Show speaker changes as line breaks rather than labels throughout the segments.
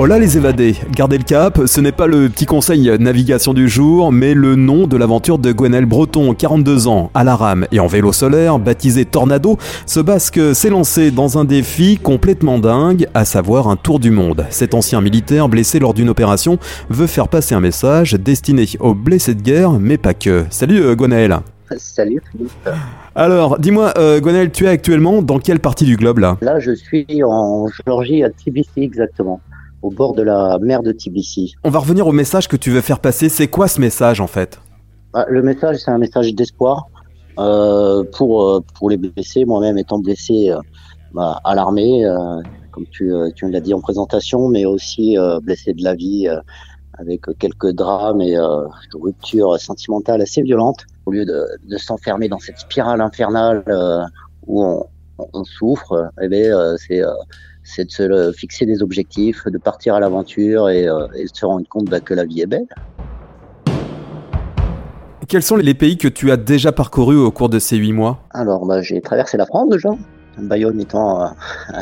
Hola les évadés, gardez le cap, ce n'est pas le petit conseil navigation du jour, mais le nom de l'aventure de Gwenelle Breton, 42 ans, à la rame et en vélo solaire, baptisé Tornado, ce basque s'est lancé dans un défi complètement dingue, à savoir un tour du monde. Cet ancien militaire blessé lors d'une opération veut faire passer un message destiné aux blessés de guerre, mais pas que. Salut euh, Gwenaël
Salut Philippe.
Alors, dis-moi, euh, tu es actuellement dans quelle partie du globe là?
Là, je suis en Géorgie, à Tbilissi exactement au bord de la mer de Tbilissi.
On va revenir au message que tu veux faire passer. C'est quoi ce message en fait?
Bah, Le message, c'est un message d'espoir euh, pour, euh, pour les blessés. Moi-même étant blessé euh, bah, à l'armée, euh, comme tu, tu l'as dit en présentation, mais aussi blessé de la vie avec quelques drames et ruptures sentimentales assez violentes. Au lieu de, de s'enfermer dans cette spirale infernale où on, on souffre, eh c'est c'est de se fixer des objectifs, de partir à l'aventure et, euh, de se rendre compte bah, que la vie est belle.
Quels sont les pays que tu as déjà parcourus au cours de ces huit mois?
Alors, bah, j'ai traversé la France déjà, Bayonne étant à,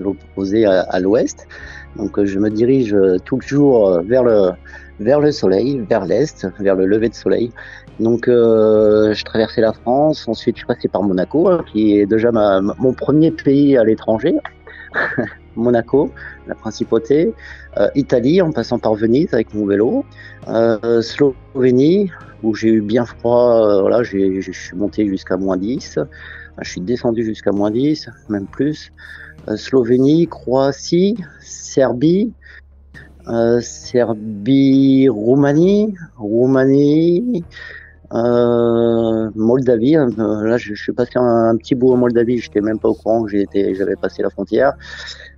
l'opposé à, l'ouest. Donc, euh, je me dirige euh, toujours vers le, vers le soleil, vers l'est, vers le lever de soleil. Donc, je traversais la France. Ensuite, je suis passé par Monaco, hein, qui est déjà mon premier pays à l'étranger. Monaco, la principauté, euh, Italie en passant par Venise avec mon vélo, euh, Slovénie où j'ai eu bien froid, euh, voilà, je suis monté jusqu'à moins 10, je suis descendu jusqu'à moins 10, même plus, Slovénie, Croatie, Serbie, Serbie, Roumanie, Roumanie, euh, Moldavie, euh, là je, suis passé un, petit bout en Moldavie, j'étais même pas au courant que j'avais passé la frontière.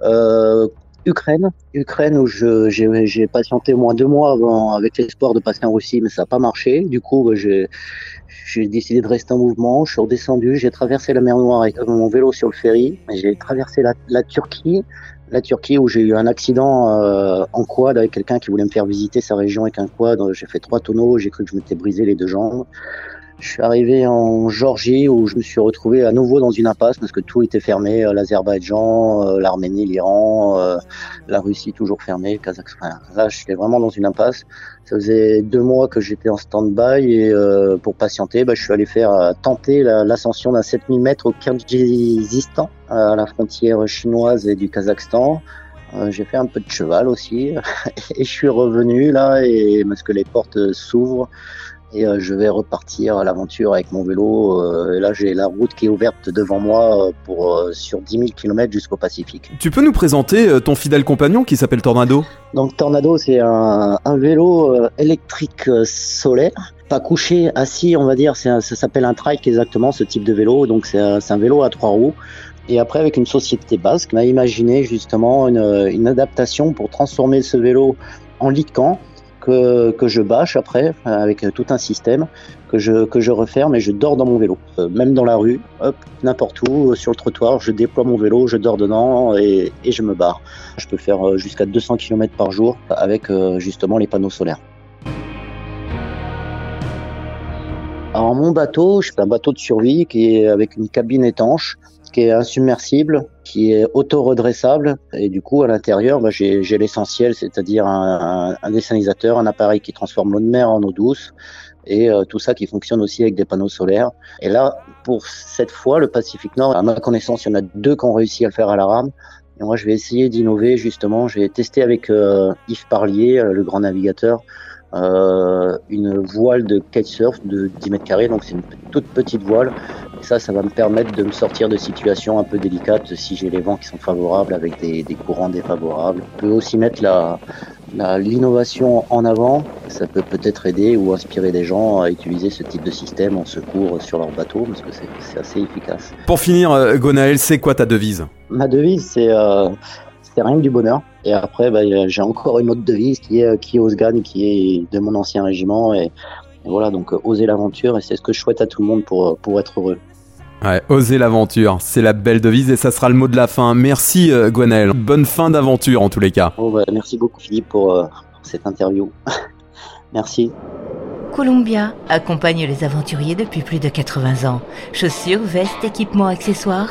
Euh, Ukraine, Ukraine où j'ai patienté moins deux mois avant, avec l'espoir de passer en Russie, mais ça n'a pas marché. Du coup, bah, j'ai décidé de rester en mouvement. Je suis redescendu, j'ai traversé la mer Noire avec mon vélo sur le ferry. J'ai traversé la, la Turquie, la Turquie où j'ai eu un accident euh, en quad avec quelqu'un qui voulait me faire visiter sa région avec un quad. J'ai fait trois tonneaux, j'ai cru que je m'étais brisé les deux jambes. Je suis arrivé en Georgie où je me suis retrouvé à nouveau dans une impasse parce que tout était fermé, euh, l'Azerbaïdjan, euh, l'Arménie, l'Iran, euh, la Russie toujours fermée, le Kazakhstan. Là, j'étais vraiment dans une impasse. Ça faisait deux mois que j'étais en stand-by et pour patienter, bah, je suis allé faire tenter l'ascension d'un 7000 mètres au Kyrgyzstan, à la frontière chinoise et du Kazakhstan. j'ai fait un peu de cheval aussi et je suis revenu là et parce que les portes s'ouvrent et euh, je vais repartir à l'aventure avec mon vélo. Euh, et là, j'ai la route qui est ouverte devant moi euh, pour sur 10 000 km jusqu'au Pacifique.
Tu peux nous présenter ton fidèle compagnon qui s'appelle Tornado?
Donc Tornado, c'est un, un, vélo électrique solaire. Pas couché, assis, on va dire. ça s'appelle un trike exactement, ce type de vélo. Donc c'est un, un vélo à trois roues. Et après, avec une société basque, on a imaginé justement une, une adaptation pour transformer ce vélo en lit de camp que, je bâche après avec tout un système que je, que je referme et je dors dans mon vélo. Euh, même dans la rue, n'importe où, euh, sur le trottoir, je déploie mon vélo, je dors dedans et, et je me barre. Je peux faire euh, jusqu'à 200 km par jour avec justement les panneaux solaires. Alors mon bateau, c'est un bateau de survie qui est avec une cabine étanche qui est insubmersible, qui est auto-redressable. Et du coup, à l'intérieur, bah, j'ai l'essentiel, c'est-à-dire un, un, un, un appareil qui transforme l'eau de mer en eau douce, et euh, tout ça qui fonctionne aussi avec des panneaux solaires. Et là, pour cette fois, le Pacifique Nord, à ma connaissance, il y en a deux qui ont réussi à le faire à la rame. Et moi, je vais essayer d'innover justement. Je vais tester avec euh, Yves Parlier, euh, le grand navigateur, euh, une voile de kitesurf de 10 mètres carrés, donc c'est une toute petite voile. Et ça, ça va me permettre de me sortir de situations un peu délicates si j'ai les vents qui sont favorables avec des, des courants défavorables. On peut aussi mettre la, l'innovation en avant, ça peut peut-être aider ou inspirer des gens à utiliser ce type de système en secours sur leur bateau parce que c'est assez efficace.
Pour finir, euh, Gonaël, c'est quoi ta devise?
Ma devise, c'est euh, c'est rien que du bonheur. Et après, bah, j'ai encore une autre devise qui est, qui est Osgan, qui est de mon ancien régiment. Et, voilà, donc euh, oser l'aventure, et c'est ce que je souhaite à tout le monde pour, pour être heureux.
Ouais, oser l'aventure, c'est la belle devise et ça sera le mot de la fin. Merci euh, Bonne fin d'aventure en tous les cas.
Oh, bah, merci beaucoup Philippe pour, euh, cette interview. Merci.
Columbia accompagne les aventuriers depuis plus de 80 ans. Chaussures, vestes, équipements, accessoires.